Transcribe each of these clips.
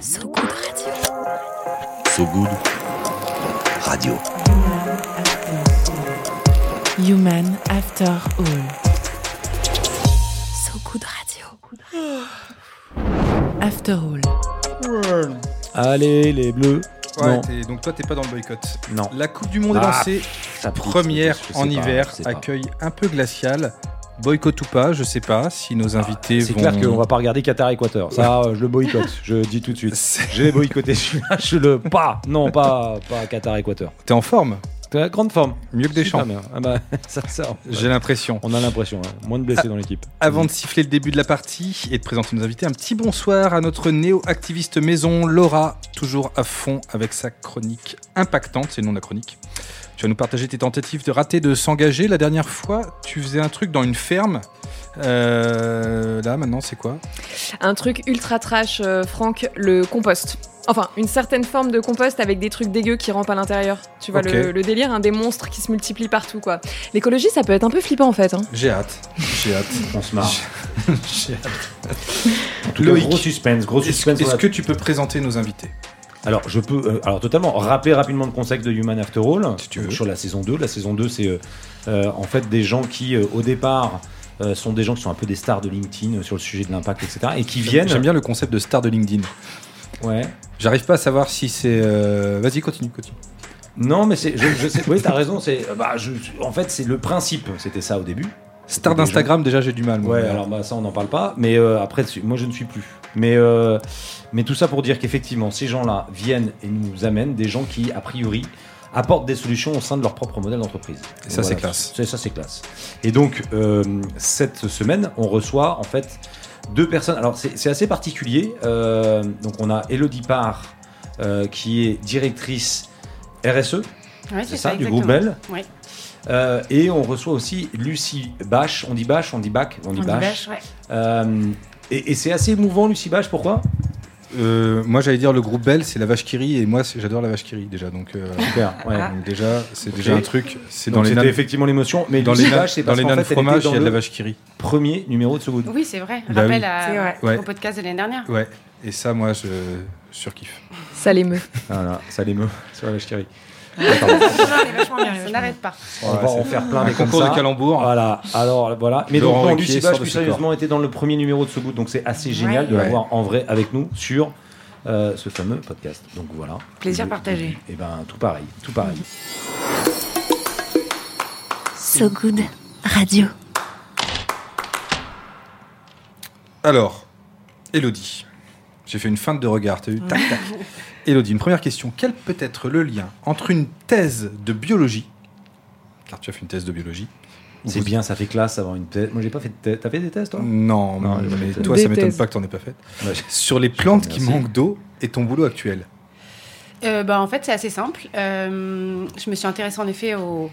So Good Radio. So Good Radio. Human After All. So Good Radio. After All. Allez, les bleus. Ouais, t'es- donc toi, t'es pas dans le boycott. non. La Coupe du Monde est Ah, lancée. Ça pique, Première en pas, hiver, sais pas. accueil un peu glacial. Boycott ou pas, je sais pas si nos invités C'est vont. clair qu'on va pas regarder Qatar-Équateur. Ça, je le boycotte. Je dis tout de suite. C'est- J'ai boycotté celui-là. Je le pas. Non, pas, pas Qatar-Équateur. T'es en forme T'es grande forme. Mieux que des champs. Ah bah, ça, ça, J'ai l'impression. on a l'impression. hein. Moins de blessés dans l'équipe. Avant de siffler le début de la partie et de présenter nos invités, un petit bonsoir à notre néo-activiste maison, Laura, toujours à fond avec sa chronique impactante, c'est le nom de la chronique. Tu vas nous partager tes tentatives de rater de s'engager. La dernière fois, tu faisais un truc dans une ferme. Euh, là, maintenant, c'est quoi? Un truc ultra trash, euh, Franck, le compost. Enfin, une certaine forme de compost avec des trucs dégueux qui rampent à l'intérieur. Tu vois le, le délire, hein, des monstres qui se multiplient partout, quoi. L'écologie, ça peut être un peu flippant, en fait. hein. J'ai hâte. J'ai hâte. On se marre. J'ai hâte. En tout cas, Loïc. gros suspense. Gros Est-ce suspense. est-ce la- que tu peux présenter nos invités? Alors, je peux, euh, alors totalement, rappeler rapidement le concept de Human After All Si tu donc, veux. sur la saison 2. La saison 2, c'est euh, euh, en fait des gens qui, euh, au départ, euh, sont des gens qui sont un peu des stars de LinkedIn euh, sur le sujet de l'impact, etc. Et qui viennent. J'aime bien le concept de star de LinkedIn. Ouais. J'arrive pas à savoir si c'est. euh, Vas-y, continue, continue. Non, mais c'est, je, je sais, oui, t'as raison. C'est, euh, bah, je, en fait, c'est le principe. C'était ça au début. Star d'Instagram, déjà, j'ai du mal. moi. Ouais, alors bah, ça on n'en parle pas, mais euh, après moi je ne suis plus. Mais, euh, mais tout ça pour dire qu'effectivement ces gens-là viennent et nous amènent des gens qui a priori apportent des solutions au sein de leur propre modèle d'entreprise. Et ça, c'est classe. Ça c'est classe. Et donc euh, cette semaine on reçoit en fait deux personnes. Alors c'est c'est assez particulier. Euh, donc on a Elodie Parr euh, qui est directrice RSE, Ouais, c'est ça, du groupe. Bell. Ouais. Euh, et on reçoit aussi Lucie Bache. On dit Bache, on dit Bac, on dit On dit Bache. ouais. Euh, et et c'est assez émouvant, Lucie Bache, pourquoi? Euh, moi, j'allais dire le groupe Bell, c'est la vache qui rit, et moi, j'adore la vache qui rit déjà. Donc, euh, Super, ouais. Ah. donc déjà, c'est déjà un truc. C'est dans les c'était nanes, effectivement l'émotion, mais dans les Bache, c'est dans les fait, fromage, il y a de la vache qui rit. premier numéro de So Good. Oui, c'est vrai. Bah Rappel oui. à-. Ouais. au podcast de l'année dernière. Ouais. Et ça, moi, je surkiffe. Ça l'émeut. Voilà, ça l'émeut sur la vache qui rit. Ça n'arrête pas. On va en faire plein Un des comme concours ça. de calembour. Voilà, alors voilà. Mais Laurent donc, non, Lucie Bache, plus ce sérieusement, était dans le premier numéro de So Good, donc c'est assez génial de Ouais. l'avoir en vrai avec nous sur euh, ce fameux podcast. Donc voilà. Plaisir partagé. Et ben tout pareil, tout pareil. So Good Radio. Alors, Elodie. J'ai fait une feinte de regard, t'as vu Tac, tac. Elodie, une première question. Quel peut être le lien entre une thèse de biologie, car tu as fait une thèse de biologie C'est bien, ça fait classe d'avoir une thèse. Moi j'ai pas fait de thèse. T'as fait des thèses toi Non, Non, mais toi, ça m'étonne pas que t'en aies pas fait. Ouais. Sur les plantes qui manquent d'eau et ton boulot actuel. Euh, bah, en fait, c'est assez simple. Euh, je me suis intéressée en effet aux,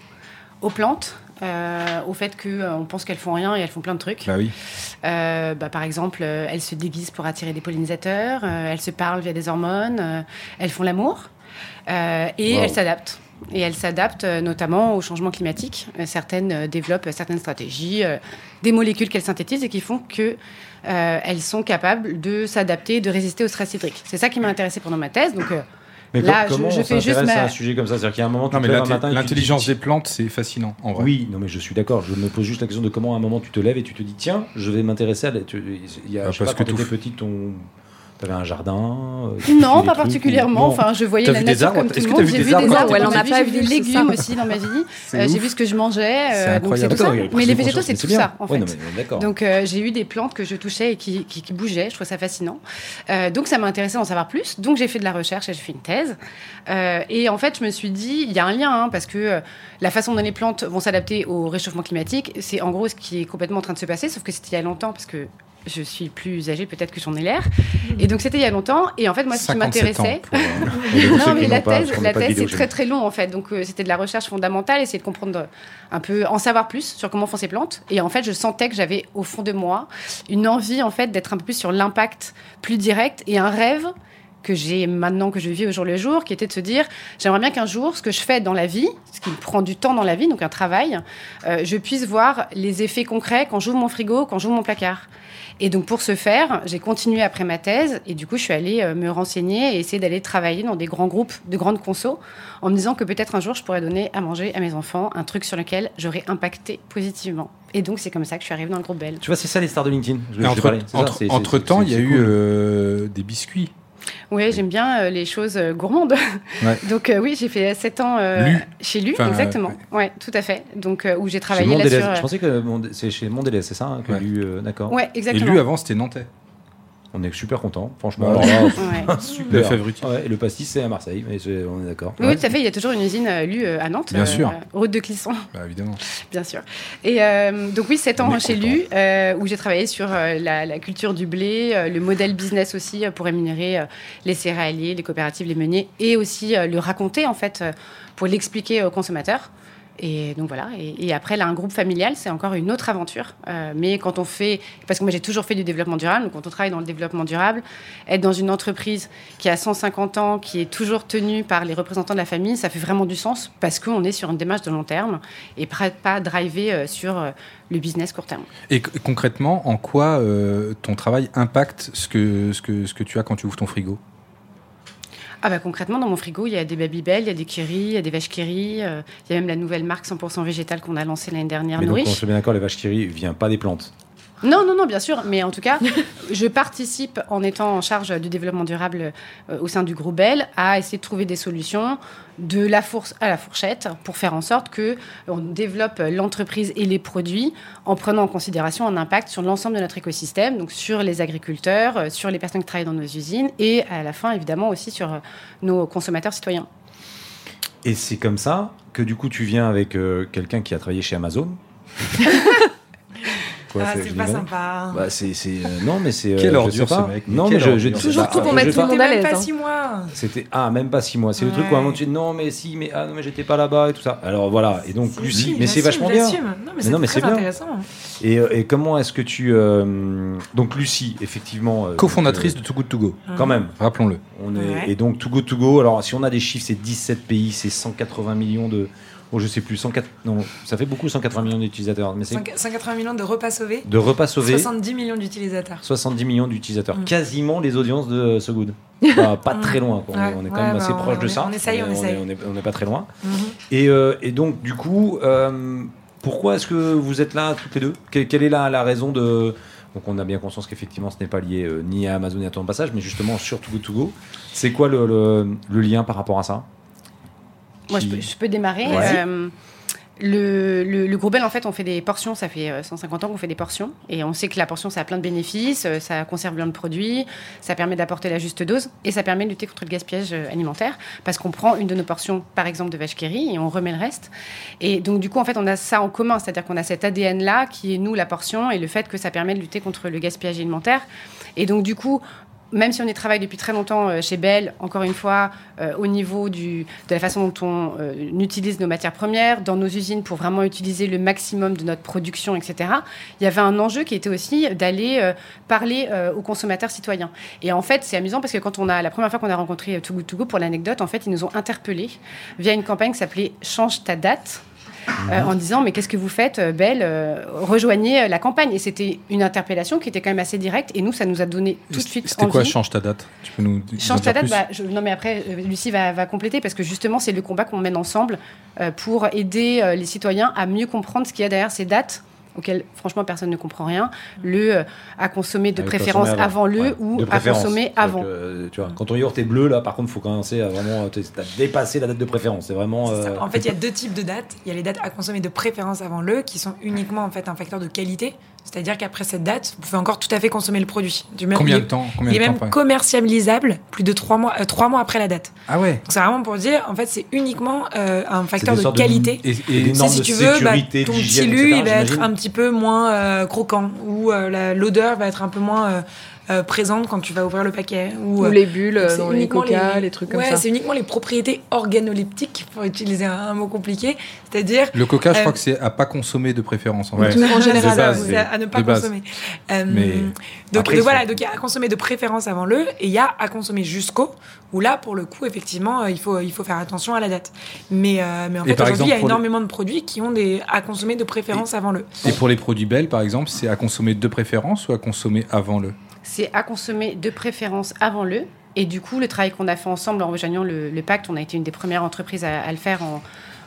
aux plantes, euh, au fait qu'on pense qu'elles font rien et elles font plein de trucs. Bah oui. Euh, bah, par exemple, euh, elles se déguisent pour attirer des pollinisateurs, euh, elles se parlent via des hormones, euh, elles font l'amour euh, et Wow. elles s'adaptent. Et elles s'adaptent euh, notamment au changement climatique. Euh, certaines euh, développent euh, certaines stratégies, euh, des molécules qu'elles synthétisent et qui font que euh, elles sont capables de s'adapter, de résister au stress hydrique. C'est ça qui m'a intéressée pendant ma thèse. Donc, euh, Mais Là, co- comment je- je on fais juste s'intéresse à un sujet comme ça? C'est-à-dire qu'il y a un moment, tu Non, mais l'intelligence des plantes, c'est fascinant, en vrai. Oui, non, mais je suis d'accord. Je me pose juste la question de comment à un moment tu te lèves et tu te dis tiens, je vais m'intéresser à. Il y a, Ah, je sais parce pas, quand que tu étais petite, ton... t'avais un jardin euh, Non, pas trucs, particulièrement. Enfin, je voyais la nature comme tout le monde. J'ai vu des arbres. Elle en a pas vu des légumes aussi dans ma vie. Euh, J'ai vu ce que je mangeais. euh, donc c'est tout ça. Mais les végétaux, c'est tout bien. ça en Ouais, non, fait. mais d'accord. Donc euh, j'ai eu des plantes que je touchais et qui, qui, qui bougeaient. Je trouve ça fascinant. Donc ça m'a intéressé d'en savoir plus. Donc j'ai fait de la recherche et j'ai fait une thèse. Et en fait, je me suis dit, il y a un lien hein, parce que la façon dont les plantes vont s'adapter au réchauffement climatique, c'est en gros ce qui est complètement en train de se passer. Sauf que c'était il y a longtemps parce que je suis plus âgée peut-être que j'en ai l'air. Et donc c'était il y a longtemps. Et en fait, moi, ce qui 57 m'intéressait. euh, Non, mais la thèse, la thèse c'est très très long en fait. Donc euh, c'était de la recherche fondamentale, essayer de comprendre euh, un peu, en savoir plus sur comment font ces plantes. Et en fait, je sentais que j'avais au fond de moi une envie en fait d'être un peu plus sur l'impact plus direct et un rêve que j'ai maintenant, que je vis au jour le jour, qui était de se dire, j'aimerais bien qu'un jour, ce que je fais dans la vie, ce qui me prend du temps dans la vie, donc un travail, euh, je puisse voir les effets concrets quand j'ouvre mon frigo, quand j'ouvre mon placard. Et donc pour ce faire, j'ai continué après ma thèse et du coup je suis allée euh, me renseigner et essayer d'aller travailler dans des grands groupes de grandes consos en me disant que peut-être un jour je pourrais donner à manger à mes enfants un truc sur lequel j'aurais impacté positivement. Et donc c'est comme ça que je suis arrivée dans le groupe Bell. Tu vois, c'est ça les stars de LinkedIn. Je- entre, c'est ça, entre- c'est- il y a eu cool. euh, des biscuits. Oui, j'aime bien euh, les choses euh, gourmandes. Ouais. donc euh, oui, j'ai fait 7 ans euh, Lu. chez Lu, Enfin, exactement. euh, ouais. tout à fait. Donc euh, où j'ai Chez travaillé là sur. Je pensais que c'est chez Mondelez, c'est ça hein, que euh, D'accord. Ouais, Et exactement. lui, avant, c'était Nantais. On est super content, franchement. Ouais. Alors là, Ouais. super. Le. Ouais, et le pastis, c'est à Marseille, mais on est d'accord. Oui, tout à fait. Il y a toujours une usine euh, Lu euh, à Nantes. Bien sûr. route de Clisson. Bah, évidemment. Bien sûr. Et euh, donc oui, 7 On ans chez. Lu, euh, où j'ai travaillé sur euh, la, la culture du blé, euh, le modèle business aussi euh, pour rémunérer euh, les céréaliers, les coopératives, les meuniers, et aussi euh, le raconter en fait euh, pour l'expliquer aux consommateurs. Et donc voilà. Et, après, là, un groupe familial, c'est encore une autre aventure. Euh, mais quand on fait, parce que moi j'ai toujours fait du développement durable, donc quand on travaille dans le développement durable, être dans une entreprise qui a 150 ans, qui est toujours tenue par les représentants de la famille, ça fait vraiment du sens parce qu'on est sur une démarche de long terme et pas driver euh, sur euh, le business court terme. Et concrètement, en quoi ton travail impacte ce que, ce, que, ce que tu as quand tu ouvres ton frigo? Ah bah concrètement, dans mon frigo, il y a des Babybel, il y a des Kiri, il y a des vaches Kiri, euh, il y a même la nouvelle marque 100% végétale qu'on a lancée l'année dernière, Mais donc, on se met d'accord, les vaches qui rient, vient pas des plantes. Non, non, non, bien sûr. Mais en tout cas, je participe en étant en charge du développement durable euh, au sein du groupe Bell à essayer de trouver des solutions de la fourche à la fourchette pour faire en sorte que on développe l'entreprise et les produits en prenant en considération un impact sur l'ensemble de notre écosystème, donc sur les agriculteurs, euh, sur les personnes qui travaillent dans nos usines et à la fin évidemment aussi sur euh, nos consommateurs citoyens. Et c'est comme ça que du coup, tu viens avec euh, quelqu'un qui a travaillé chez Amazon? Quoi, Ah, c'est- pas sympa. Bah, c'est, c'est, euh, non, mais c'est. euh, Quelle je ordure, ce mec, Non, mais je, Toujours tout pour mettre tout le monde à C'était même l'aise, pas hein. six mois. C'était ah même pas six mois. C'est le truc où à un moment tu dis non mais si mais ah non mais j'étais pas là-bas et tout ça. Alors voilà et donc Si, Lucie si, mais c'est vachement bien. Non, mais c'est intéressant. Et, euh, et comment est-ce que tu euh, donc Lucie effectivement euh, Cofondatrice de Too Good To Go, euh, quand même rappelons-le. on est Ouais. et donc To Go To Go alors si on a des chiffres c'est 17 pays c'est 180 millions de oh je sais plus 104 non ça fait beaucoup 180 millions d'utilisateurs mais c'est 180 millions de repas sauvés, de repas sauvés 70 millions d'utilisateurs. 70 millions d'utilisateurs Mm. quasiment les audiences de So Good pas, pas très loin quoi. On est- Ouais. on est quand Ouais, même bah, assez on- proche de on est- ça on essaye, on est- essaye. on est- on n'est pas très loin Mhm. Et, euh, et donc, du coup, euh, pourquoi est-ce que vous êtes là toutes les deux? Que- Quelle est la, la raison de. Donc, on a bien conscience qu'effectivement, ce n'est pas lié euh, ni à Amazon ni à ton passage, mais justement sur Too Good To Go. C'est quoi le, le- le lien par rapport à ça? Moi, je peux, je peux démarrer. Euh, le, le, le gros Bell, en fait, on fait des portions. Ça fait euh, 150 ans qu'on fait des portions. Et on sait que la portion, ça a plein de bénéfices. euh, Ça conserve bien le produit. Ça permet d'apporter la juste dose. Et ça permet de lutter contre le gaspillage euh, alimentaire. Parce qu'on prend une de nos portions, par exemple, de vache et on remet le reste. Et donc, du coup, en fait, on a ça en commun. C'est-à-dire qu'on a cet ADN-là qui est, nous, la portion. Et le fait que ça permet de lutter contre le gaspillage alimentaire. Et donc, du coup, même si on y travaille depuis très longtemps euh, chez Bell, encore une fois, euh, au niveau de la façon dont on euh, utilise nos matières premières dans nos usines pour vraiment utiliser le maximum de notre production, etc., il y avait un enjeu qui était aussi d'aller parler aux consommateurs citoyens. Et en fait, c'est amusant parce que quand on a, la première fois qu'on a rencontré Too Good pour l'anecdote, en fait, ils nous ont interpellés via une campagne qui s'appelait Change ta date. Euh, en disant mais qu'est-ce que vous faites euh, Belle euh, rejoignez la campagne. Et c'était une interpellation qui était quand même assez directe. Et nous ça nous a donné tout de suite C'était quoi. Change ta date? Tu peux nous Change ta date, bah, je- non mais après, Lucie va, va compléter parce que justement, c'est le combat qu'on mène ensemble euh, pour aider les citoyens à mieux comprendre ce qu'il y a derrière ces dates auxquelles, franchement, personne ne comprend rien. Le euh, à consommer de Avec préférence consommer avant, le Ouais, ou de à préférence. consommer avant. que, euh, tu vois, quand ton yaourt est bleu, là, par contre, il faut commencer à vraiment. Tu as dépassé la date de préférence. C'est vraiment. Euh, En fait, il y a deux types de dates. Il y a les dates à consommer de préférence avant le, qui sont uniquement en fait un facteur de qualité. C'est-à-dire qu'après cette date, vous pouvez encore tout à fait consommer le produit. Du même, Combien il de est- temps Combien Il est temps même commercialisable plus de trois mois, euh, trois mois après la date. Ah ouais Donc c'est vraiment pour dire, en fait, c'est uniquement euh, un facteur de qualité. Et, Et des normes si de tu veux, bah, ton petit lu, il va être un petit peu moins euh, croquant ou euh, l'odeur va être un peu moins euh, présentes quand tu vas ouvrir le paquet. Ou, Ou euh, les bulles euh, dans les coca, les, trucs comme ouais, ça. c'est uniquement les propriétés organoleptiques, pour utiliser un, un mot compliqué. C'est-à-dire, Le coca, je Euh, crois que c'est à pas consommer de préférence. En Ouais. en général, base, à, ne pas consommer. Euh, Mais donc, après, donc ils voilà, donc il y a à consommer de préférence avant le, et il y a à consommer jusqu'au, où là, pour le coup, effectivement, euh, il faut, il faut faire attention à la date. Mais, euh, mais en Et fait, aujourd'hui, il y a les- énormément de produits qui ont des à consommer de préférence avant le. Et pour les produits Bell, par exemple, c'est à consommer de préférence ou à consommer avant le? C'est à consommer de préférence avant le. Et du coup, le travail qu'on a fait ensemble en rejoignant le, le pacte, on a été une des premières entreprises à, à le faire en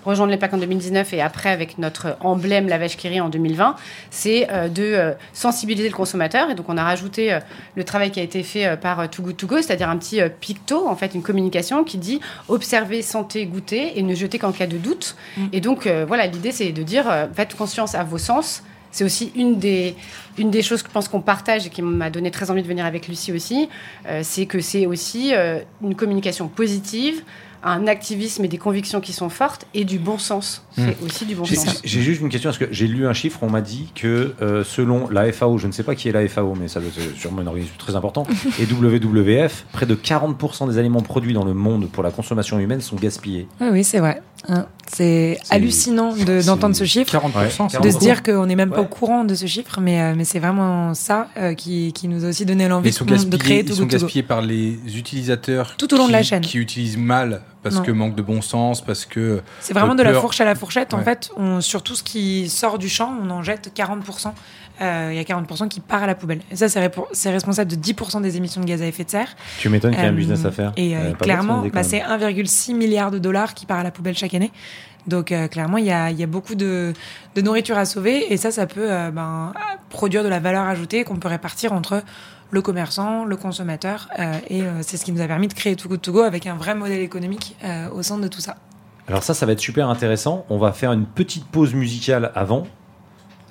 rejoindre le pacte en 2019 et après avec notre emblème la vache qui rit en 2020, c'est euh, de euh, sensibiliser le consommateur. Et donc, on a rajouté euh, le travail qui a été fait par Too Good To Go, c'est-à-dire un petit picto, en fait, une communication qui dit observer, santé, goûter et ne jeter qu'en cas de doute. Et donc, voilà, l'idée, c'est de dire faites conscience à vos sens. C'est aussi une des, une des choses que je pense qu'on partage et qui m'a donné très envie de venir avec Lucie aussi. euh, c'est que c'est aussi euh, une communication positive, un activisme et des convictions qui sont fortes et du bon sens. C'est aussi du bon J'ai sens. j'ai juste une question, parce que j'ai lu un chiffre, on m'a dit que euh, selon la FAO, je ne sais pas qui est la FAO, mais ça doit être sûrement un organisme très important, et WWF, près de 40% des aliments produits dans le monde pour la consommation humaine sont gaspillés. Oui, oui, c'est vrai. Hein, C'est hallucinant de- d'entendre ce chiffre. 40%, c'est de se beaucoup. dire qu'on n'est même pas Ouais. au courant de ce chiffre, mais, euh, mais c'est vraiment ça euh, qui, qui nous a aussi donné l'envie ils de, créer ils Too sont gaspillés par les utilisateurs Tout au long de la qui- chaîne. qui utilisent mal parce Non. que manque de bon sens, parce que C'est vraiment de la fourche à la fourchette. En fait, on, sur tout ce qui sort du champ, on en jette 40%. Euh, Il y a 40% qui part à la poubelle. Et ça, c'est responsable de 10% des émissions de gaz à effet de serre. Tu m'étonnes qu'il y a un Euh, business à faire. Et euh, clairement, bah, c'est 1,6 milliard de dollars qui part à la poubelle chaque année. Donc euh, clairement, il y a, il y a beaucoup de, de nourriture à sauver et ça, ça peut euh, ben, produire de la valeur ajoutée qu'on peut répartir entre le commerçant, le consommateur euh, et c'est ce qui nous a permis de créer Too Good To Go avec un vrai modèle économique au centre de tout ça. Alors ça, ça va être super intéressant. On va faire une petite pause musicale avant.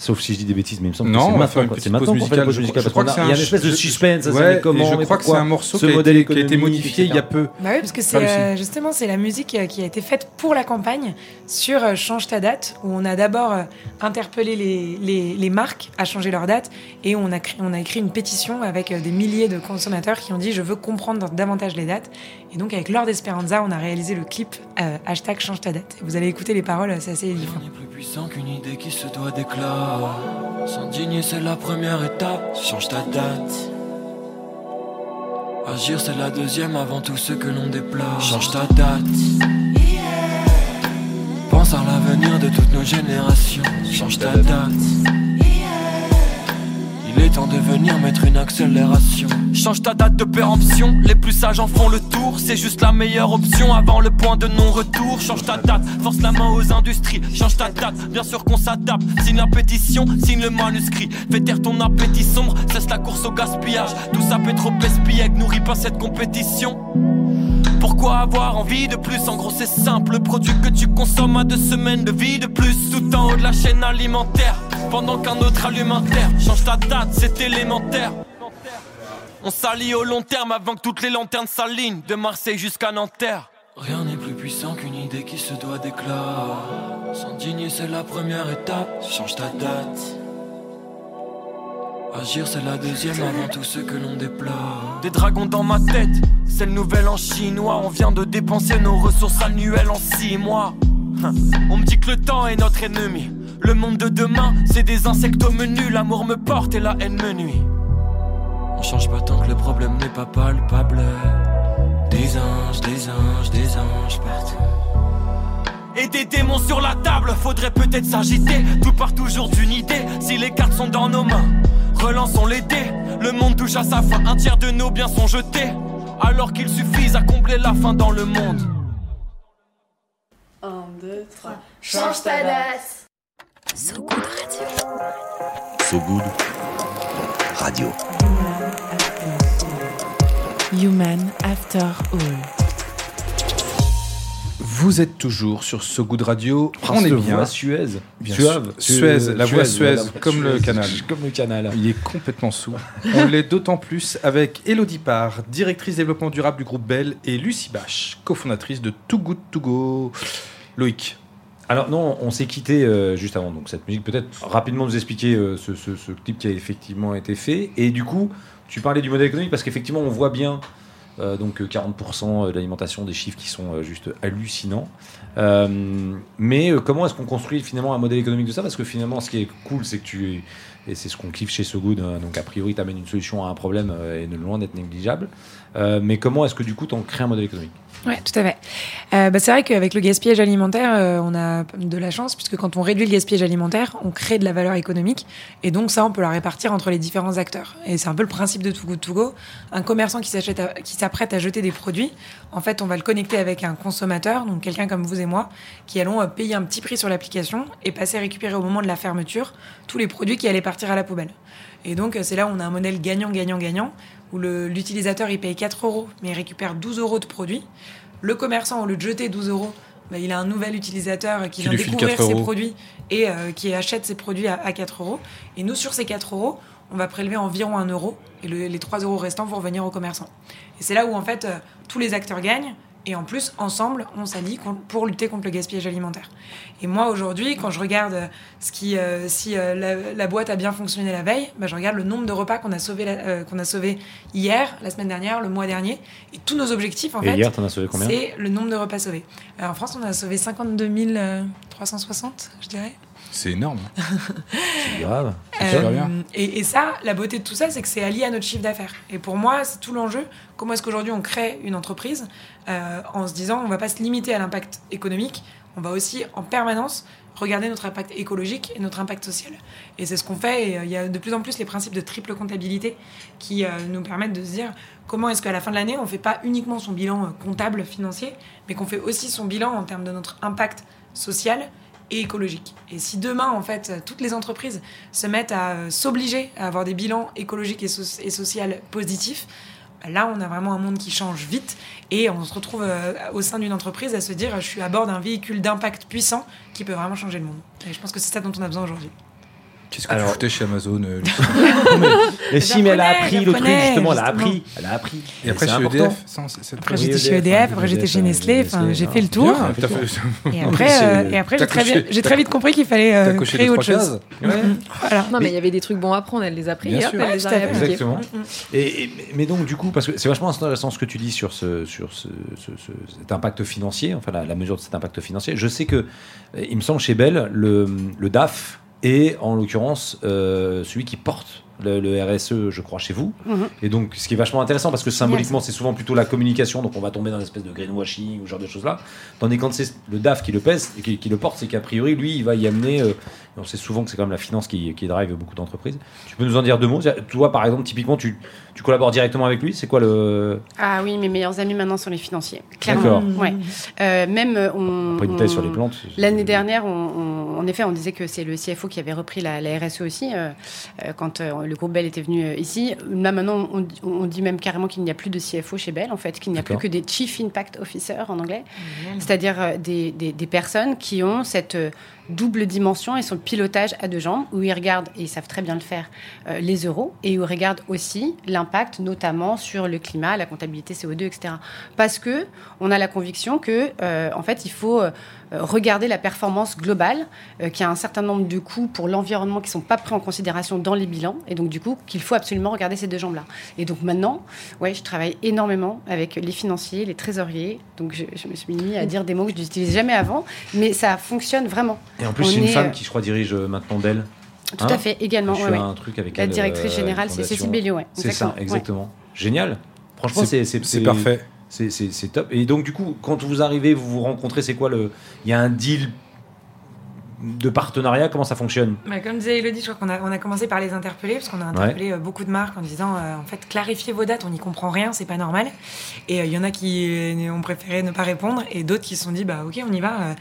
Sauf si je dis des bêtises, mais il me semble Non, que c'est maintenant. C'est maintenant qu'on fait la pause Je musicale. crois- je crois parce que qu'on a- Il y a c'est une un- espèce de suspense. Ouais, mais comment, et je crois que c'est un morceau ce qui a, modèle été, qui a été économique, modifié il y a peu. Bah oui, parce que c'est Lucie. euh, justement c'est la musique euh, qui a été faite pour la campagne sur euh, Change ta date, où on a d'abord interpellé les, les, les marques à changer leur date et on a, créé, on a écrit une pétition avec des milliers de consommateurs qui ont dit je veux comprendre davantage les dates. Et donc avec Lord Esperanza, on a réalisé le clip euh, hashtag Change ta date. Vous allez écouter les paroles, c'est assez édifiant. Plus puissant qu'une idée qui se doit d'éclat. S'indigner, c'est la première étape. Change ta date. Agir, c'est la deuxième avant tout ce que l'on déplore. Change ta date. Pense à l'avenir de toutes nos générations. Change ta date. Il est temps de venir mettre une accélération. Change ta date de péremption, les plus sages en font le tour. C'est juste la meilleure option avant le point de non-retour. Change ta date, force la main aux industries. Change ta date, bien sûr qu'on s'adapte. Signe la pétition, signe le manuscrit. Fais taire ton appétit sombre, cesse la course au gaspillage. Tout ça peut trop nourrit pas cette compétition. Pourquoi avoir envie de plus? En gros c'est simple, le produit que tu consommes a deux semaines de vie de plus. Tout en haut de la chaîne alimentaire Pendant qu'un autre allume un terre Change ta date, c'est élémentaire. On s'allie au long terme avant que toutes les lanternes s'alignent De Marseille jusqu'à Nanterre. Rien n'est plus puissant qu'une idée qui se doit d'éclat S'indigner c'est la première étape. Change ta date Agir c'est la deuxième avant tout ce que l'on déplore. Des dragons dans ma tête, c'est le nouvel en chinois. On vient de dépenser nos ressources annuelles en six mois. Hein. On me dit que le temps est notre ennemi. Le monde de demain, c'est des insectes au menu. L'amour me porte et la haine me nuit. On change pas tant que le problème n'est pas palpable. Des anges, des anges, des anges partout. Et des démons sur la table, faudrait peut-être s'agiter. Tout part toujours d'une idée, si les cartes sont dans nos mains. Relançons les dés, le monde touche à sa fin. Un tiers de nos biens sont jetés, alors qu'il suffise à combler la faim dans le monde. Change ta date. So Good Radio. So Good Radio. Human After All. Vous êtes toujours sur So Good Radio. On est bien. voix Suez. Bien Suave. Suez, la voix Suez, voix comme le Suez, canal. Comme le canal. Il est complètement sous. On l'est d'autant plus avec Elodie Parr, directrice développement durable du groupe Bell, et Lucie Bache, cofondatrice de Too Good To Go. Loïc, Alors non, on s'est quitté euh, juste avant donc cette musique. Peut-être rapidement nous expliquer euh, ce, ce- ce clip qui a effectivement été fait. Et du coup, tu parlais du modèle économique parce qu'effectivement, on voit bien euh, donc euh, 40% de l'alimentation, des chiffres qui sont euh, juste hallucinants. Euh, mais euh, comment est-ce qu'on construit finalement un modèle économique de ça? Parce que finalement, ce qui est cool, c'est que tu et c'est ce qu'on kiffe chez So Good. hein, donc a priori, tu amènes une solution à un problème euh, et ne loin d'être négligeable. Euh, mais comment est-ce que du coup, tu en crées un modèle économique? Ouais, tout à fait. Euh, bah, c'est vrai qu'avec le gaspillage alimentaire, euh, on a de la chance puisque quand on réduit le gaspillage alimentaire, on crée de la valeur économique et donc ça, on peut la répartir entre les différents acteurs. Et c'est un peu le principe de Too Good To Go. Un commerçant qui s'achète, à- s'apprête à jeter des produits, en fait, on va le connecter avec un consommateur, donc quelqu'un comme vous et moi, qui allons euh, payer un petit prix sur l'application et passer à récupérer au moment de la fermeture tous les produits qui allaient partir à la poubelle. Et donc, c'est là où on a un modèle gagnant-gagnant-gagnant, où l'utilisateur, il paye 4 euros, mais il récupère 12 euros de produits. Le commerçant, au lieu de jeter 12 euros, bah, il a un nouvel utilisateur qui Qui vient découvrir 4 ses euros. produits et euh, qui achète ses produits à, à 4 euros. Et nous, sur ces 4 euros, on va prélever environ 1 euro et le- les 3 euros restants vont revenir au commerçant. Et c'est là où, en fait, euh, tous les acteurs gagnent. Et en plus, ensemble, on s'allie pour lutter contre le gaspillage alimentaire. Et moi, aujourd'hui, quand je regarde euh, ce qui, euh, si euh, la, la boîte a bien fonctionné la veille, bah, je regarde le nombre de repas qu'on a sauvés euh, qu'on a sauvé hier, la semaine dernière, le mois dernier. Et tous nos objectifs, en Et fait, hier, t'en as sauvé combien? c'est le nombre de repas sauvés. Alors, en France, on a sauvé 52 360, je dirais. C'est énorme. C'est grave. C'est super Euh, bien. et, et ça, la beauté de tout ça, c'est que c'est allié à notre chiffre d'affaires. Et pour moi, c'est tout l'enjeu. Comment est-ce qu'aujourd'hui on crée une entreprise euh, en se disant on va pas se limiter à l'impact économique, on va aussi en permanence regarder notre impact écologique et notre impact social. Et c'est ce qu'on fait. Et euh, il y a de plus en plus les principes de triple comptabilité qui euh, nous permettent de se dire comment est-ce qu'à la fin de l'année, on fait pas uniquement son bilan euh, comptable financier, mais qu'on fait aussi son bilan en termes de notre impact social et écologique. Et si demain, en fait, toutes les entreprises se mettent à euh, s'obliger à avoir des bilans écologiques et, so- et sociaux positifs, là, on a vraiment un monde qui change vite et on se retrouve euh, au sein d'une entreprise à se dire je suis à bord d'un véhicule d'impact puissant qui peut vraiment changer le monde. Et je pense que c'est ça dont on a besoin aujourd'hui. Qu'est-ce que Alors- tu foutais chez Amazon euh, Mais si, mais elle a appris le truc, justement, elle a appris. Elle a appris. Et après, c'est chez. EDF sans- Après, j'étais chez EDF, après j'étais chez Nestlé, j'ai fait le tour. Et après, euh, et après j'ai très, vite- compris qu'il fallait euh, créer autre chose. Non, mais il y avait des trucs bons à prendre, elle les a pris et elle les a réappliqués. Exactement. Mm, mm. Et, et- mais donc, du coup, parce que c'est vachement intéressant ce que tu dis sur, ce, sur ce, ce- ce- cet impact financier, enfin la, mesure de cet impact financier. Je sais que, il me semble, chez Bell, le DAF est en l'occurrence euh, celui qui porte le, le RSE, je crois, chez vous. Mhm. Et donc, ce qui est vachement intéressant, parce que symboliquement, c'est souvent plutôt la communication, donc on va tomber dans une espèce de greenwashing ou ce genre de choses-là. Tandis que quand c'est le DAF qui le pèse qui, qui le porte, c'est qu'a priori, lui, il va y amener. euh, on sait souvent que c'est quand même la finance qui, qui drive beaucoup d'entreprises. Tu peux nous en dire deux mots? Toi, par exemple, typiquement, tu, tu collabores directement avec lui? C'est quoi le. Ah oui, mes meilleurs amis maintenant sont les financiers. Clairement. D'accord. Ouais. Euh, même euh, on. Taille on- sur les plantes L'année dernière, on- on- en effet, on disait que c'est le CFO qui avait repris la, la RSE aussi, euh, quand euh, le groupe Bell était venu euh, ici. Là, maintenant, on, dit- on dit même carrément qu'il n'y a plus de CFO chez Bell, en fait, qu'il n'y a plus que des Chief Impact Officer en anglais, c'est-à-dire euh, des, des- des personnes qui ont cette euh, double dimension et son pilotage à deux jambes, où ils regardent, et ils savent très bien le faire, euh, les euros, et où ils regardent aussi l'impact, notamment sur le climat, la comptabilité CO2, etc. Parce que on a la conviction que, euh, en fait, il faut euh, regarder la performance globale, euh, qu'il y a un certain nombre de coûts pour l'environnement qui ne sont pas pris en considération dans les bilans, et donc du coup qu'il faut absolument regarder ces deux jambes-là. Et donc maintenant, ouais, je travaille énormément avec les financiers, les trésoriers, donc je, je me suis mis à dire des mots que je n'utilisais jamais avant, mais ça fonctionne vraiment. Et en plus, c'est une est, femme euh, qui, je crois, dirige euh, maintenant Bell. Tout Hein à fait, également. Je ouais, ouais. un truc avec La elle, directrice euh, générale, c'est. Cécile Béliot, ouais. C'est ça, ouais. exactement. Génial. Franchement, C'est- parfait. C'est top. Et donc, du coup, quand vous arrivez, vous vous rencontrez, c'est quoi le. Il y a un deal de partenariat? Comment ça fonctionne? Bah, comme disait Elodie, je crois qu'on a, on a commencé par les interpeller, parce qu'on a interpellé beaucoup de marques en disant euh, en fait, clarifiez vos dates, on n'y comprend rien, c'est pas normal. Et euh, il y en a qui euh, ont préféré ne pas répondre, et d'autres qui se sont dit bah ok, on y va, euh,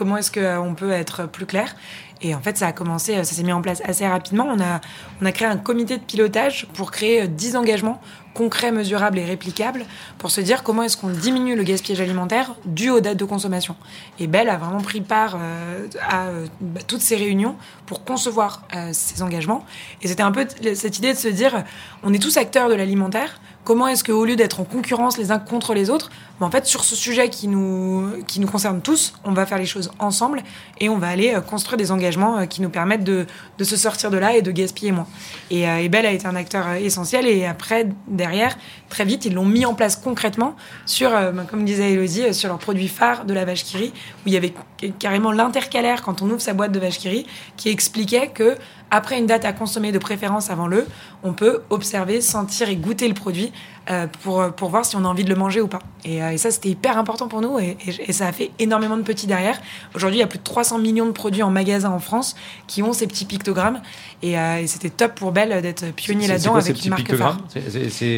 comment est-ce qu'on peut être plus clair et en fait, ça a commencé, euh, ça s'est mis en place assez rapidement. On a, on créé un comité de pilotage pour créer euh, 10 engagements concrets, mesurables et réplicables pour se dire comment est-ce qu'on diminue le gaspillage alimentaire dû aux dates de consommation. Et Bell a vraiment pris part euh, à euh, bah, toutes ces réunions pour concevoir euh, ces engagements. Et c'était un peu cette idée de se dire, on est tous acteurs de l'alimentaire, comment est-ce qu'au lieu d'être en concurrence les uns contre les autres, ben, en fait, sur ce sujet qui nous, qui nous concerne tous, on va faire les choses ensemble et on va aller euh, construire des engagements euh, qui nous permettent de, de se sortir de là et de gaspiller moins. Et, euh, et Bell a été un acteur euh, essentiel et après, derrière, très vite, ils l'ont mis en place concrètement sur, euh, ben, comme disait Elodie, euh, sur leur produit phare de la vache qui où il y avait carrément l'intercalaire quand on ouvre sa boîte de vache qui qui expliquait que après une date à consommer de préférence avant le, on peut observer, sentir et goûter le produit euh, pour, pour voir si on a envie de le manger ou pas. Et, euh, et ça, c'était hyper important pour nous et, et- et ça a fait énormément de petits derrière. Aujourd'hui, il y a plus de 300 millions de produits en magasin en France qui ont ces petits pictogrammes et, euh, c'était top pour Belle d'être pionnier là-dedans ces avec petits une marque phare.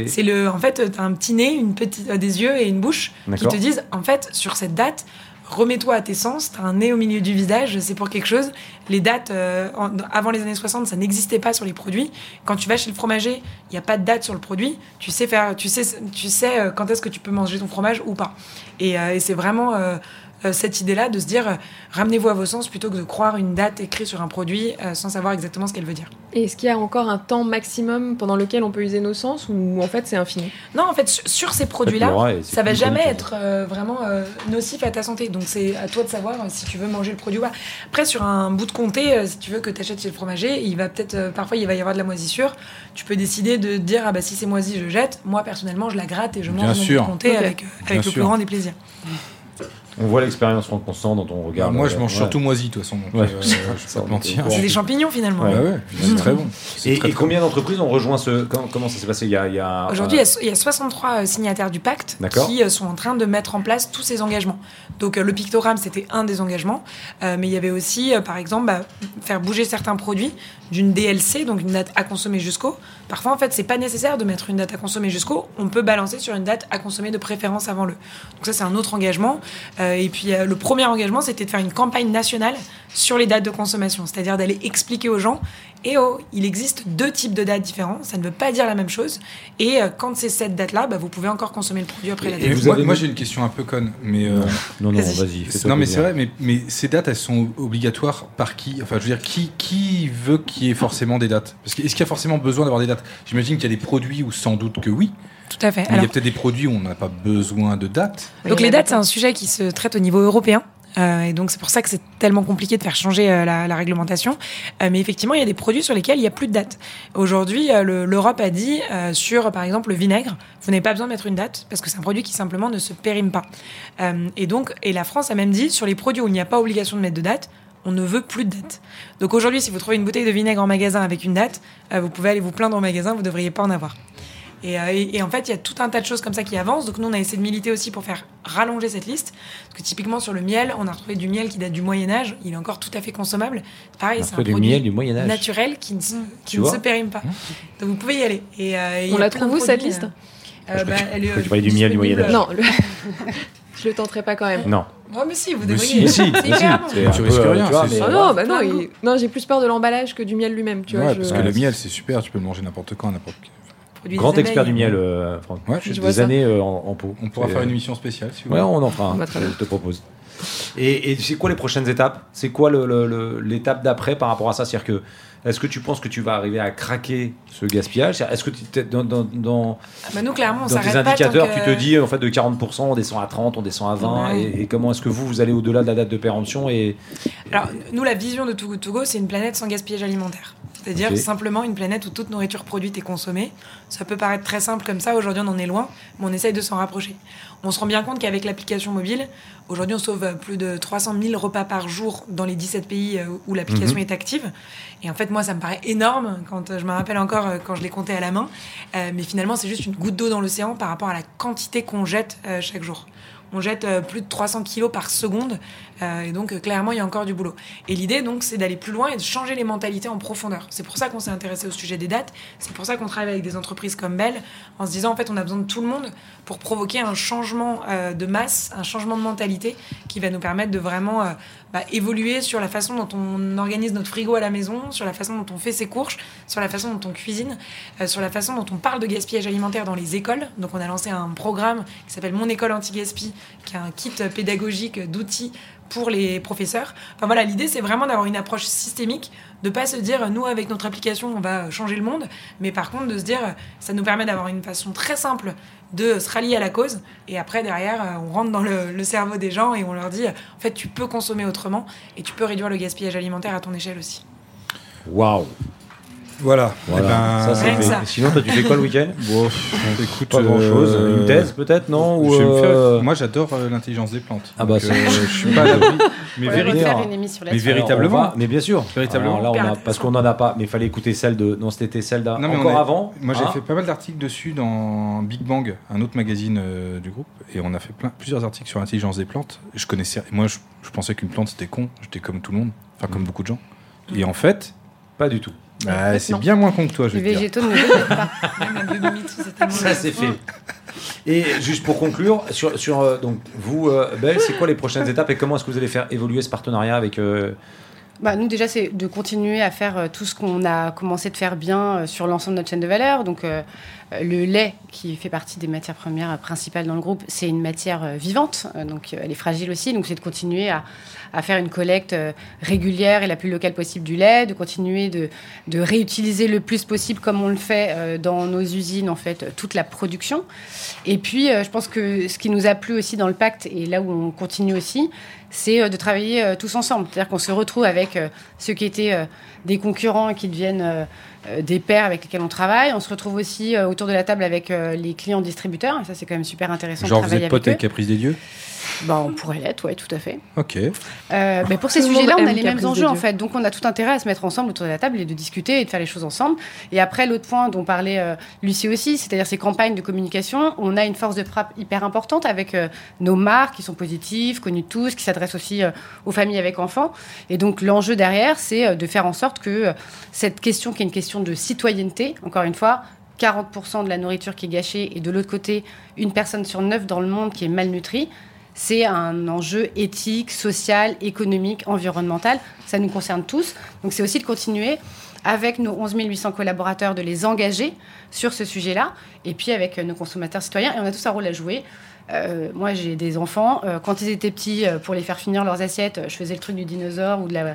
C'est- le, en fait, t'as un petit nez, une petite, des yeux et une bouche qui te disent, en fait, sur cette date, remets-toi à tes sens. T'as un nez au milieu du visage, c'est pour quelque chose. Les dates euh, avant les années 60, ça n'existait pas sur les produits. Quand tu vas chez le fromager, il n'y a pas de date sur le produit. Tu sais faire, tu sais, tu sais euh, quand est-ce que tu peux manger ton fromage ou pas. Et, euh, c'est vraiment cette idée-là de se dire, euh, ramenez-vous à vos sens plutôt que de croire une date écrite sur un produit euh, sans savoir exactement ce qu'elle veut dire. Et est-ce qu'il y a encore un temps maximum pendant lequel on peut user nos sens ou en fait c'est infini? Non, en fait, sur, sur ces produits-là, ça va jamais être euh, vraiment euh, nocif à ta santé. Donc c'est à toi de savoir euh, si tu veux manger le produit ou pas. Après, sur un bout de comté, euh, si tu veux que tu achètes chez le fromager, il va peut-être euh, parfois il va y avoir de la moisissure. Tu peux décider de dire ah bah si c'est moisi, je jette. Moi personnellement, je la gratte et je mange mon bout de comté avec, euh, avec le sûr. plus grand des plaisirs. On voit l'expérience Franck Constant dans ton regard. moi, là, je mange ouais. surtout moisi, de toute façon. Donc, Ouais. euh, je vais pas te mentir. C'est des champignons finalement. Ouais, ouais, c'est très bon. Et, très, et très combien d'entreprises ont rejoint ce. Comment, comment ça s'est passé? Il y a, il y a- Aujourd'hui, il y euh, a- il y, a 63 euh, signataires du pacte qui euh, sont en train de mettre en place tous ces engagements. Donc euh, le pictogramme, c'était un des engagements, euh, mais il y avait aussi, euh, par exemple, bah, faire bouger certains produits d'une DLC, donc une date à consommer jusqu'au. Parfois, en fait, c'est pas nécessaire de mettre une date à consommer jusqu'au. On peut balancer sur une date à consommer de préférence avant le. Donc ça, c'est un autre engagement. Euh, et puis euh, le premier engagement, c'était de faire une campagne nationale sur les dates de consommation, c'est-à-dire d'aller expliquer aux gens et oh, il existe deux types de dates différents, ça ne veut pas dire la même chose. Et euh, quand c'est cette date-là, bah, vous pouvez encore consommer le produit après la date. Et vous moi, avez- moi, j'ai une question un peu conne, mais euh, Non, non, Vas-y. non, mais c'est vrai, mais, mais ces dates, elles sont obligatoires par qui Enfin, je veux dire, qui, qui veut qu'il y ait forcément des dates? Parce que est-ce qu'il y a forcément besoin d'avoir des dates? J'imagine qu'il y a des produits où sans doute que oui, Tout à fait. mais il y a peut-être des produits où on n'a pas besoin de dates. donc les dates, c'est un sujet qui se traite au niveau européen. Euh, et donc c'est pour ça que c'est tellement compliqué de faire changer euh, la, la réglementation. Euh, mais effectivement, il y a des produits sur lesquels il n'y a plus de date. Aujourd'hui, le- l'Europe a dit sur, par exemple, le vinaigre, vous n'avez pas besoin de mettre une date parce que c'est un produit qui simplement ne se périme pas. Et donc, et la France a même dit sur les produits où il n'y a pas obligation de mettre de date, on ne veut plus de date. Donc aujourd'hui, si vous trouvez une bouteille de vinaigre en magasin avec une date, vous pouvez aller vous plaindre au magasin, vous ne devriez pas en avoir. Et, euh, et- et en fait, il y a tout un tas de choses comme ça qui avancent. Donc nous, on a essayé de militer aussi pour faire rallonger cette liste. Parce que typiquement sur le miel, on a retrouvé du miel qui date du Moyen Âge. Il est encore tout à fait consommable. Pareil, c'est un du produit miel du Moyen-Âge. naturel qui ne se, Tu qui ne se périme pas. Donc vous pouvez y aller. Et, euh, y On a la trouve où cette liste euh, euh, bah, elle est, crois que tu parlais du miel du. Moyen-Âge. Non, le... je le tenterai pas quand même. Non. Oh, mais si, vous Mais devriez. si, si, C'est si, Tu risques euh, rien, tu vois, mais-. Ah non, bah non, il- j'ai plus peur de l'emballage que du miel lui-même. Tu vois, ouais, je- parce que le miel, c'est super, tu peux le manger n'importe quand, n'importe. Produit Grand des expert du miel, euh, Franck. Ouais, Je des ça. années euh, en, en pot. on pourra faire une émission spéciale si vous Ouais, voulez. on en fera. un, très je te propose. Et, et c'est quoi les prochaines étapes? C'est quoi le- le- le- l'étape d'après par rapport à ça? C'est-à-dire que est-ce que tu penses que tu vas arriver à craquer ce gaspillage? C'est-à-dire, Est-ce que tu t'es- dans, dans, dans, Ah bah nous, clairement, on dans tes pas indicateurs, que- tu te dis en fait de 40%, on descend à 30, on descend à 20, Ouais. et, et comment est-ce que vous, vous allez au-delà de la date de péremption et Alors, nous, la vision de Too Good To Go, c'est une planète sans gaspillage alimentaire. C'est-à-dire simplement une planète où toute nourriture produite est consommée. Ça peut paraître très simple comme ça, aujourd'hui on en est loin, mais on essaye de s'en rapprocher. On se rend bien compte qu'avec l'application mobile, aujourd'hui on sauve plus de 300 000 repas par jour dans les 17 pays euh, où l'application Mhm. est active. Et en fait, moi, ça me paraît énorme quand euh, je me rappelle encore euh, quand je l'ai compté à la main. Mais finalement, c'est juste une goutte d'eau dans l'océan par rapport à la quantité qu'on jette chaque jour. On jette euh, plus de 300 kilos par seconde. euh, et donc, euh, clairement, il y a encore du boulot. Et l'idée, donc, c'est d'aller plus loin et de changer les mentalités en profondeur. C'est pour ça qu'on s'est intéressé au sujet des dates. C'est pour ça qu'on travaille avec des entreprises comme Bell, en se disant, en fait, on a besoin de tout le monde pour provoquer un changement de masse, un changement de mentalité qui va nous permettre de vraiment évoluer sur la façon dont on organise notre frigo à la maison, sur la façon dont on fait ses courses, sur la façon dont on cuisine, euh, sur la façon dont on parle de gaspillage alimentaire dans les écoles. Donc, on a lancé un programme qui s'appelle Mon école anti-gaspi, qui est un kit pédagogique d'outils pour les professeurs. Enfin voilà, l'idée c'est vraiment d'avoir une approche systémique, de pas se dire nous avec notre application, on va changer le monde. Mais par contre, de se dire, ça nous permet d'avoir une façon très simple de se rallier à la cause. Et après, derrière, euh, on rentre dans le, le cerveau des gens et on leur dit, en fait, tu peux consommer autrement et tu peux réduire le gaspillage alimentaire à ton échelle aussi. Waouh Voilà. Voilà. Eh ben, ça, fait. ça. Sinon, toi, tu fais quoi le week-end Bon, écoute, Pas grand chose. euh, Une thèse, peut-être, non Ou, je vais me faire- euh, Moi, j'adore euh, l'intelligence des plantes. Ah bah, euh, je suis pas. Mais, On va véri- refaire une émission mais véritablement. Va- mais bien sûr. Véritablement. Alors là, on a, Hyper parce qu'on n'en a pas. Mais il fallait écouter celle de. Non, c'était celle d'un. Non, mais on Encore a- avant. Moi, j'ai hein fait pas mal d'articles dessus dans Big Bang, un autre magazine euh, du groupe, et on a fait plein, plusieurs articles sur l'intelligence des plantes. Je connaissais, moi, je, je pensais qu'une plante c'était con. J'étais comme tout le monde, enfin comme beaucoup de gens. Et en fait, Pas du tout. C'est bien moins con que toi, je Les dire. végétaux ne détestent pas. Même c'est tellement Ça, c'est fait. Et juste pour conclure, sur, sur euh, donc vous, euh, Belle, c'est quoi les prochaines étapes et comment est-ce que vous allez faire évoluer ce partenariat avec euh, Bah, nous, déjà, c'est de continuer à faire euh, tout ce qu'on a commencé de faire bien euh, sur l'ensemble de notre chaîne de valeur. Donc, le lait, qui fait partie des matières premières euh, principales dans le groupe, c'est une matière euh, vivante. Euh, donc, euh, elle est fragile aussi. Donc, c'est de continuer à, faire une collecte euh, régulière et la plus locale possible du lait, de continuer de, de réutiliser le plus possible, comme on le fait euh, dans nos usines, en fait, euh, toute la production. Et puis, euh, je pense que ce qui nous a plu aussi dans le pacte, et là où on continue aussi, c'est euh, de travailler euh, tous ensemble. C'est-à-dire qu'on se retrouve avec euh, ceux qui étaient euh, des concurrents qui deviennent euh, euh, des pairs avec lesquels on travaille. On se retrouve aussi euh, autour de la table avec les clients distributeurs. Ça, c'est quand même super intéressant Genre, de vous travailler êtes pote avec avec Caprice des Dieux? eux. Bah, on pourrait l'être, oui, tout à fait. Ok. Euh, mais pour ces sujets-là, on a les mêmes enjeux en fait. Donc on a tout intérêt à se mettre ensemble autour de la table et de discuter et de faire les choses ensemble. Et après, l'autre point dont parlait euh, Lucie aussi, c'est-à-dire ces campagnes de communication, on a une force de frappe hyper importante avec euh, nos marques qui sont positives, connues de tous, qui s'adressent aussi euh, aux familles avec enfants. Et donc l'enjeu derrière, c'est euh, de faire en sorte que euh, cette question qui est une question de citoyenneté, encore une fois, 40% de la nourriture qui est gâchée et de l'autre côté, une personne sur neuf dans le monde qui est malnutrie, c'est un enjeu éthique, social, économique, environnemental. Ça nous concerne tous. Donc c'est aussi de continuer avec nos 11 800 collaborateurs, de les engager sur ce sujet-là, et puis avec euh, nos consommateurs citoyens. Et on a tous un rôle à jouer. Euh, moi, j'ai des enfants. Euh, quand ils étaient petits, euh, pour les faire finir leurs assiettes, je faisais le truc du dinosaure ou de la, de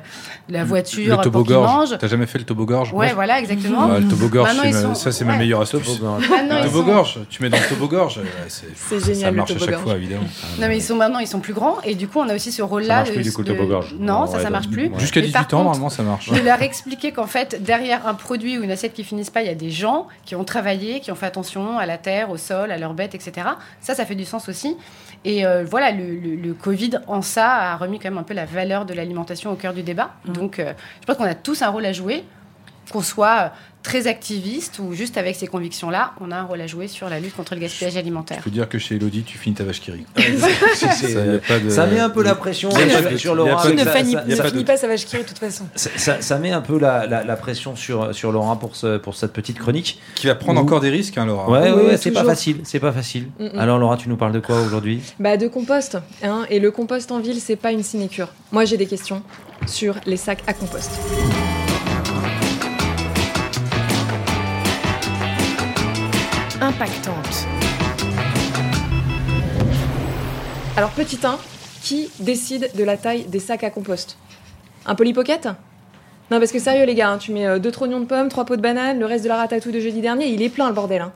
la voiture Le pour qu'ils tobogorge. mangent. T'as jamais fait le tobogorge Ouais, voilà, exactement. Ouais, le tobogorge, ma- sont- ça c'est ma ouais. meilleure astuce. Le sont- tobogorge, tu mets dans le tobogorge. c'est C'est Ça génial le marche à chaque fois, évidemment. Non, mais ils sont maintenant, ils sont plus grands, et du coup, on a aussi ce Ça rôle-là. marche de- plus du coup le de- tobogorge. Non, Ouais, ça, ça marche plus. ouais. Jusqu'à Mais 18 par ans, normalement, ça marche. de leur expliquer qu'en fait, derrière un produit ou une assiette qui finissent pas, il y a des gens qui ont travaillé, qui ont fait attention à la terre, au sol, à leurs bêtes, etc. Ça, ça fait du sens aussi. Et euh, voilà, le, le- le Covid, en ça, a remis quand même un peu la valeur de l'alimentation au cœur du débat. Donc, euh, je pense qu'on a tous un rôle à jouer, qu'on soit euh, très activiste ou juste avec ces convictions-là, on a un rôle à jouer sur la lutte contre le gaspillage alimentaire. Je peux dire que chez Elodie, tu finis ta vache qui rit. C'est- c'est- Ça, met un peu la pression sur- Laura. Qui ne, finit- pas sa vache qui rit de toute façon. ça- ça- ça met un peu la, la- la pression sur, sur Laura pour, ce, pour cette petite chronique. Qui va prendre Ouh. encore des risques, hein, Laura. Ouais, ouais, c'est pas facile, c'est pas facile. Mm, mm. Alors Laura, tu nous parles de quoi aujourd'hui? Bah de compost. Hein, et le compost en ville, c'est pas une sinécure. Moi, j'ai des questions sur les sacs à compost. Impactante. Alors petit 1, qui décide de la taille des sacs à compost? Un polypocket? Non parce que sérieux les gars, hein, tu mets euh, deux trognons de pommes, trois pots de bananes, le reste de la ratatouille de jeudi dernier, il est plein le bordel. hein.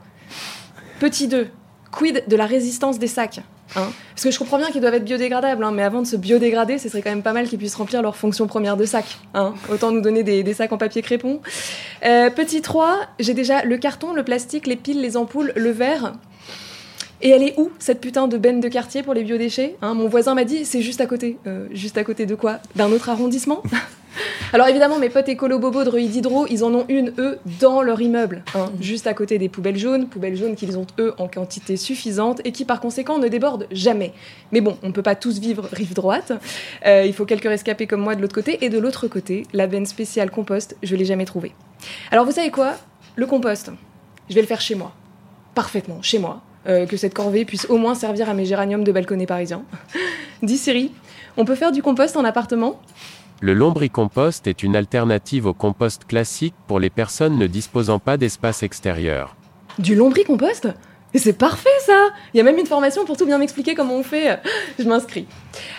Petit 2, quid de la résistance des sacs? Hein Parce que je comprends bien qu'ils doivent être biodégradables, hein, mais avant de se biodégrader, ce serait quand même pas mal qu'ils puissent remplir leur fonction première de sac. hein. Autant nous donner des, sacs en papier crépon. Euh, petit 3, j'ai déjà le carton, le plastique, les piles, les ampoules, le verre. Et elle est où cette putain de benne de quartier pour les biodéchets Mon voisin m'a dit c'est juste à côté. Euh, juste à côté de quoi? D'un autre arrondissement? Alors évidemment, mes potes écolo bobo de Ruide Hydro, ils en ont une, eux, dans leur immeuble, hein, juste à côté des poubelles jaunes, poubelles jaunes qu'ils ont, eux, en quantité suffisante et qui, par conséquent, ne débordent jamais. Mais bon, on ne peut pas tous vivre rive droite. Euh, il faut quelques rescapés comme moi de l'autre côté. Et de l'autre côté, la benne spéciale compost, je l'ai jamais trouvée. Alors vous savez quoi? Le compost, je vais le faire chez moi. Parfaitement, chez moi. Euh, que cette corvée puisse au moins servir à mes géraniums de balconnet parisiens. Dis Siri, on peut faire du compost en appartement? Le lombricompost est une alternative au compost classique pour les personnes ne disposant pas d'espace extérieur. Du lombricompost? Et c'est parfait ça Il y a même une formation pour tout bien m'expliquer comment on fait. Je m'inscris.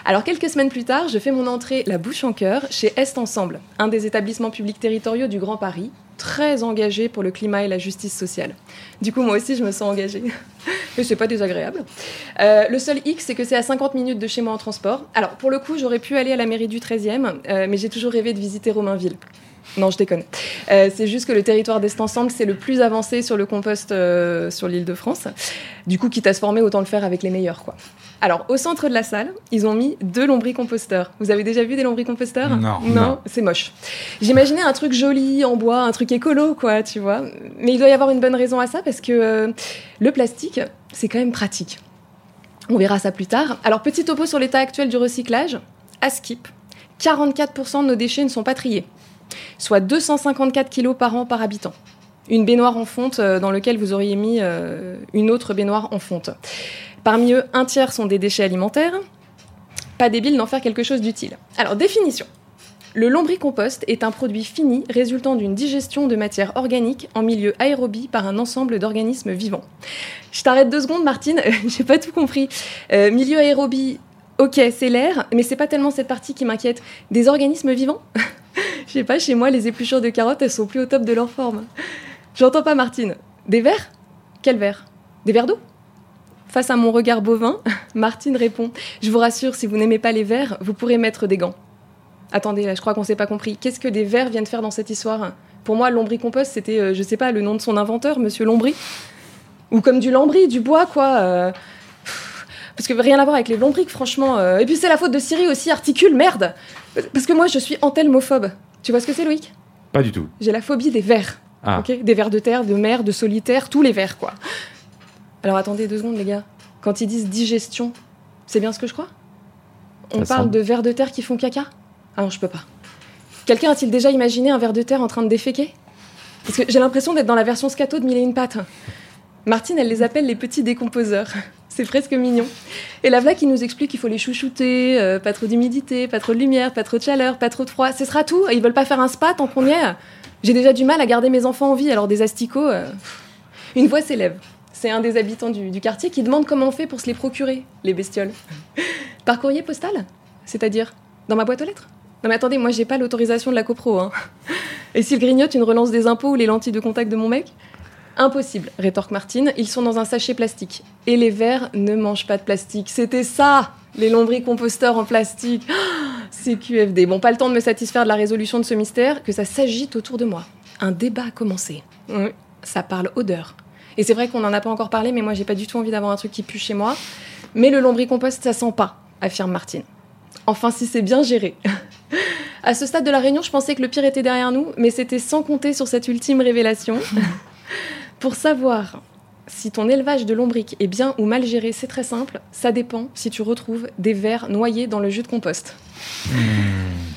Alors quelques semaines plus tard, je fais mon entrée la bouche en cœur chez Est Ensemble, un des établissements publics territoriaux du Grand Paris, très engagé pour le climat et la justice sociale. Du coup, moi aussi, je me sens engagée. Et c'est pas désagréable. Euh, le seul X, c'est que c'est à 50 minutes de chez moi en transport. Alors, pour le coup, j'aurais pu aller à la mairie du 13e, euh, mais j'ai toujours rêvé de visiter Romainville. Non, je déconne. Euh, c'est juste que le territoire d'Est Ensemble, c'est le plus avancé sur le compost euh, sur l'île de France. Du coup, quitte à se former, autant le faire avec les meilleurs, quoi. Alors, au centre de la salle, ils ont mis deux lombricomposteurs. Vous avez déjà vu des lombricomposteurs Non. Non, Non. c'est moche. J'imaginais un truc joli en bois, un truc écolo, quoi, tu vois. Mais il doit y avoir une bonne raison à ça parce que euh, le plastique, c'est quand même pratique. On verra ça plus tard. Alors, petit topo sur l'état actuel du recyclage. À Skip, 44% de nos déchets ne sont pas triés, soit 254 kilos par an par habitant. Une baignoire en fonte euh, dans laquelle vous auriez mis euh, une autre baignoire en fonte. Parmi eux, un tiers sont des déchets alimentaires. Pas débile d'en faire quelque chose d'utile. Alors, définition. Le lombricompost est un produit fini résultant d'une digestion de matière organique en milieu aérobie par un ensemble d'organismes vivants. Je t'arrête deux secondes, Martine, j'ai pas tout compris. Euh, milieu aérobie, ok, c'est l'air, mais c'est pas tellement cette partie qui m'inquiète. Des organismes vivants? Je sais pas, chez moi, les épluchures de carottes, elles sont plus au top de leur forme. J'entends pas, Martine. Des vers Quel vers Des verres d'eau? Face à mon regard bovin, Martine répond Je vous rassure, si vous n'aimez pas les vers, vous pourrez mettre des gants. Attendez, là, je crois qu'on s'est pas compris. Qu'est-ce que des vers viennent faire dans cette histoire? Pour moi, lombricompost, c'était, euh, je sais pas, le nom de son inventeur, Monsieur Lombry. Ou comme du lambris, du bois, quoi. euh, Parce que rien à voir avec les lombriques, franchement. euh. Et puis c'est la faute de Siri aussi, articule, merde Parce que moi, je suis antelmophobe. Tu vois ce que c'est, Loïc? Pas du tout. J'ai la phobie des vers. Ah. ok? Des vers de terre, de mer, de solitaire, tous les vers, quoi. Alors attendez deux secondes, les gars. Quand ils disent digestion, c'est bien ce que je crois? On Ça parle semble. de vers de terre qui font caca? Ah non, je peux pas. Quelqu'un a-t-il déjà imaginé un ver de terre en train de déféquer? Parce que j'ai l'impression d'être dans la version scato de Mille et une pattes. Martine, elle les appelle les petits décomposeurs. C'est presque mignon. Et la qui nous explique qu'il faut les chouchouter, euh, pas trop d'humidité, pas trop de lumière, pas trop de chaleur, pas trop de froid. Ce sera tout. Ils veulent pas faire un spa tant qu'on y est. J'ai déjà du mal à garder mes enfants en vie, alors des asticots. euh, Une voix s'élève. C'est un des habitants du, du quartier qui demande comment on fait pour se les procurer, les bestioles. Par courrier postal C'est-à-dire Dans ma boîte aux lettres Non mais attendez, moi j'ai pas l'autorisation de la copro. Hein. Et s'il grignote une relance des impôts ou les lentilles de contact de mon mec? Impossible, rétorque Martine, ils sont dans un sachet plastique. Et les vers ne mangent pas de plastique. C'était ça, les lombricomposteurs en plastique. C'est QFD. Bon, pas le temps de me satisfaire de la résolution de ce mystère, que ça s'agite autour de moi. Un débat a commencé. Oui, ça parle odeur. Et c'est vrai qu'on n'en a pas encore parlé, mais moi j'ai pas du tout envie d'avoir un truc qui pue chez moi. Mais le lombricompost, ça sent pas, affirme Martine. Enfin, si c'est bien géré. à ce stade de la réunion, je pensais que le pire était derrière nous, mais c'était sans compter sur cette ultime révélation. Pour savoir si ton élevage de lombric est bien ou mal géré, c'est très simple. Ça dépend si tu retrouves des vers noyés dans le jus de compost.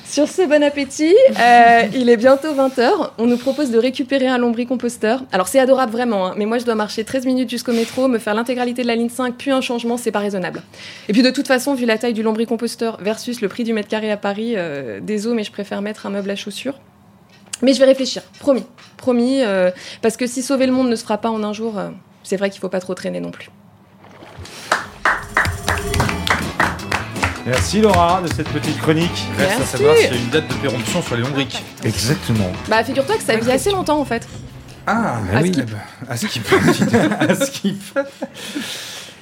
Sur ce, bon appétit. Euh, il est bientôt 20h. On nous propose de récupérer un lombricomposteur. Alors, c'est adorable vraiment, hein, mais moi, je dois marcher 13 minutes jusqu'au métro, me faire l'intégralité de la ligne 5, puis un changement, c'est pas raisonnable. Et puis, de toute façon, vu la taille du lombricomposteur versus le prix du mètre carré à Paris, euh, désolé, mais je préfère mettre un meuble à chaussures. Mais je vais réfléchir, promis. Promis, euh, parce que si sauver le monde ne se fera pas en un jour, euh, c'est vrai qu'il faut pas trop traîner non plus. Merci Laura de cette petite chronique. Reste à Merci. savoir s'il y a une date de péremption sur les lombriques. Exactement. Bah, figure-toi que ça vit assez longtemps en fait. Ah, Ah oui. Eh ben, À skip. à skip.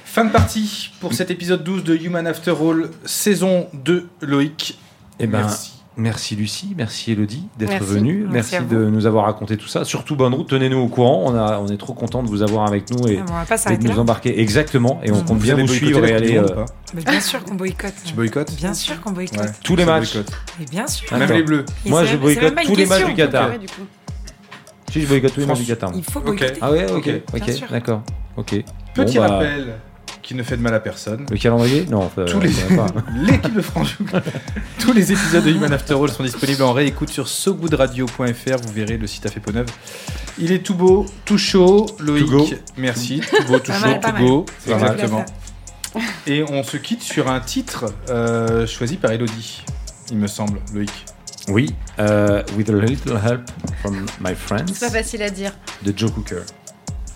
Fin de partie pour cet épisode 12 de Human After All, saison 2, Loïc. Eh ben, Merci. Merci. Lucie, merci Elodie d'être venue. Merci de nous avoir raconté tout ça. Surtout bonne route, tenez-nous au courant. On, a, on est trop content de vous avoir avec nous et, on de nous là. embarquer. Exactement. Et on Vous compte bien allez vous suivre et aller euh, Mais bien sûr qu'on boycotte. Tu boycottes Bien sûr qu'on boycotte. Ouais. tous les matchs. Mais bien sûr. Même les bleus. Et Moi, je boycotte tous les matchs du Qatar. Ouais, du coup. Si je boycotte tous les matchs du Qatar. Il faut boycotter. Ah ouais, ok, Ok. Bien d'accord, ok. Petit bah, rappel qui ne fait de mal à personne. Le calendrier? Non, euh, Tous les-. L'équipe de France. Tous les épisodes de Human After All sont disponibles en réécoute sur sogoodradio.fr. Vous verrez, le site a fait peau neuve. Il est tout beau, tout chaud. Loïc, merci. Tout beau, tout chaud, tout beau. Exactement. Et on se quitte sur un titre euh, choisi par Elodie, il me semble, Loïc. Oui, euh, With a Little Help from My C'est pas Friends facile à dire. de Joe Cooker.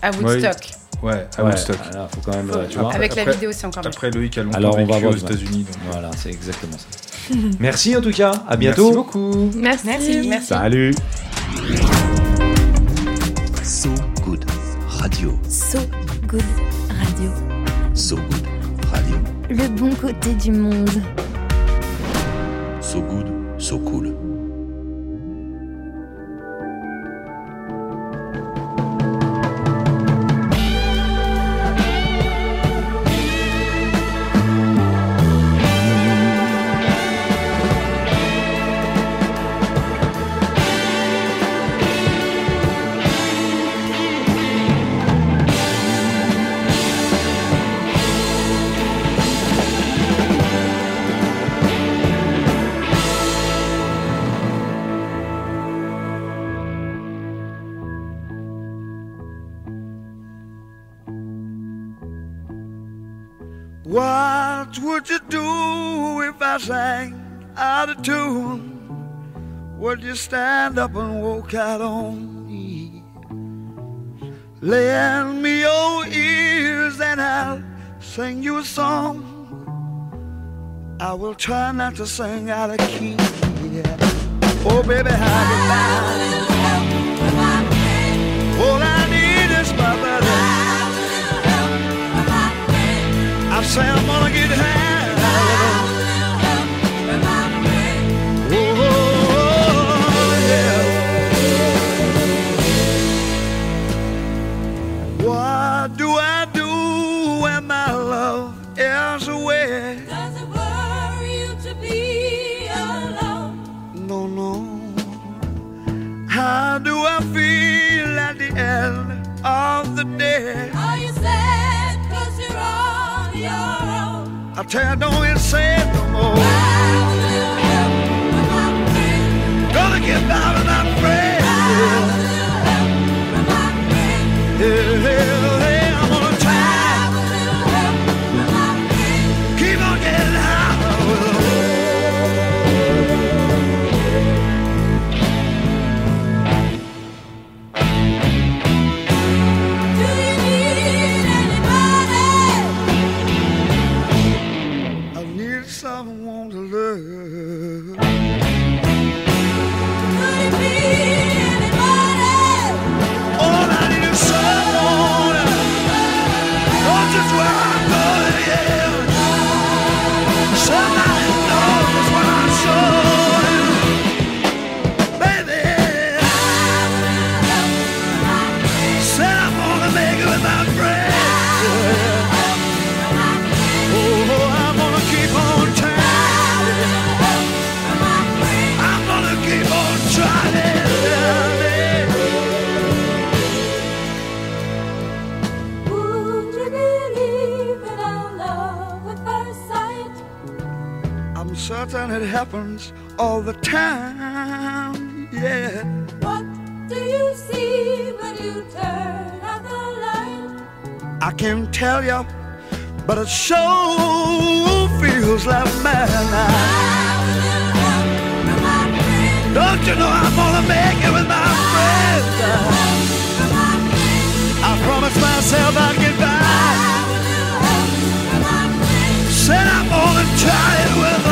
À Woodstock. Ouais, à Ouais, Woodstock. voilà, faut quand même, euh, tu vois. Avec la vidéo, c'est encore mieux. Après Loïc a longtemps Alors on va vécu voir aux États-Unis. donc, Voilà, c'est exactement ça. Merci en tout cas. À bientôt. Merci beaucoup. Merci. Merci. Merci. Salut. So Good Radio. So Good Radio. So Good Radio. Le bon côté du monde. So Good, So Cool. Out of tune? Would you stand up and walk out on me? Lend me your ears and I'll sing you a song. I will try not to sing out of key. yeah. Oh, baby, how you like? All I need is my buddy. I say I'm gonna get high. I tell you, don't get sad no more. Gonna get by just where I'm it happens all the time. Yeah. What do you see when you turn out the light? I can't tell you, but it sure feels like madness. Don't you know I'm gonna make it with my friends? I promised myself I'd get by. Said I'm gonna try it with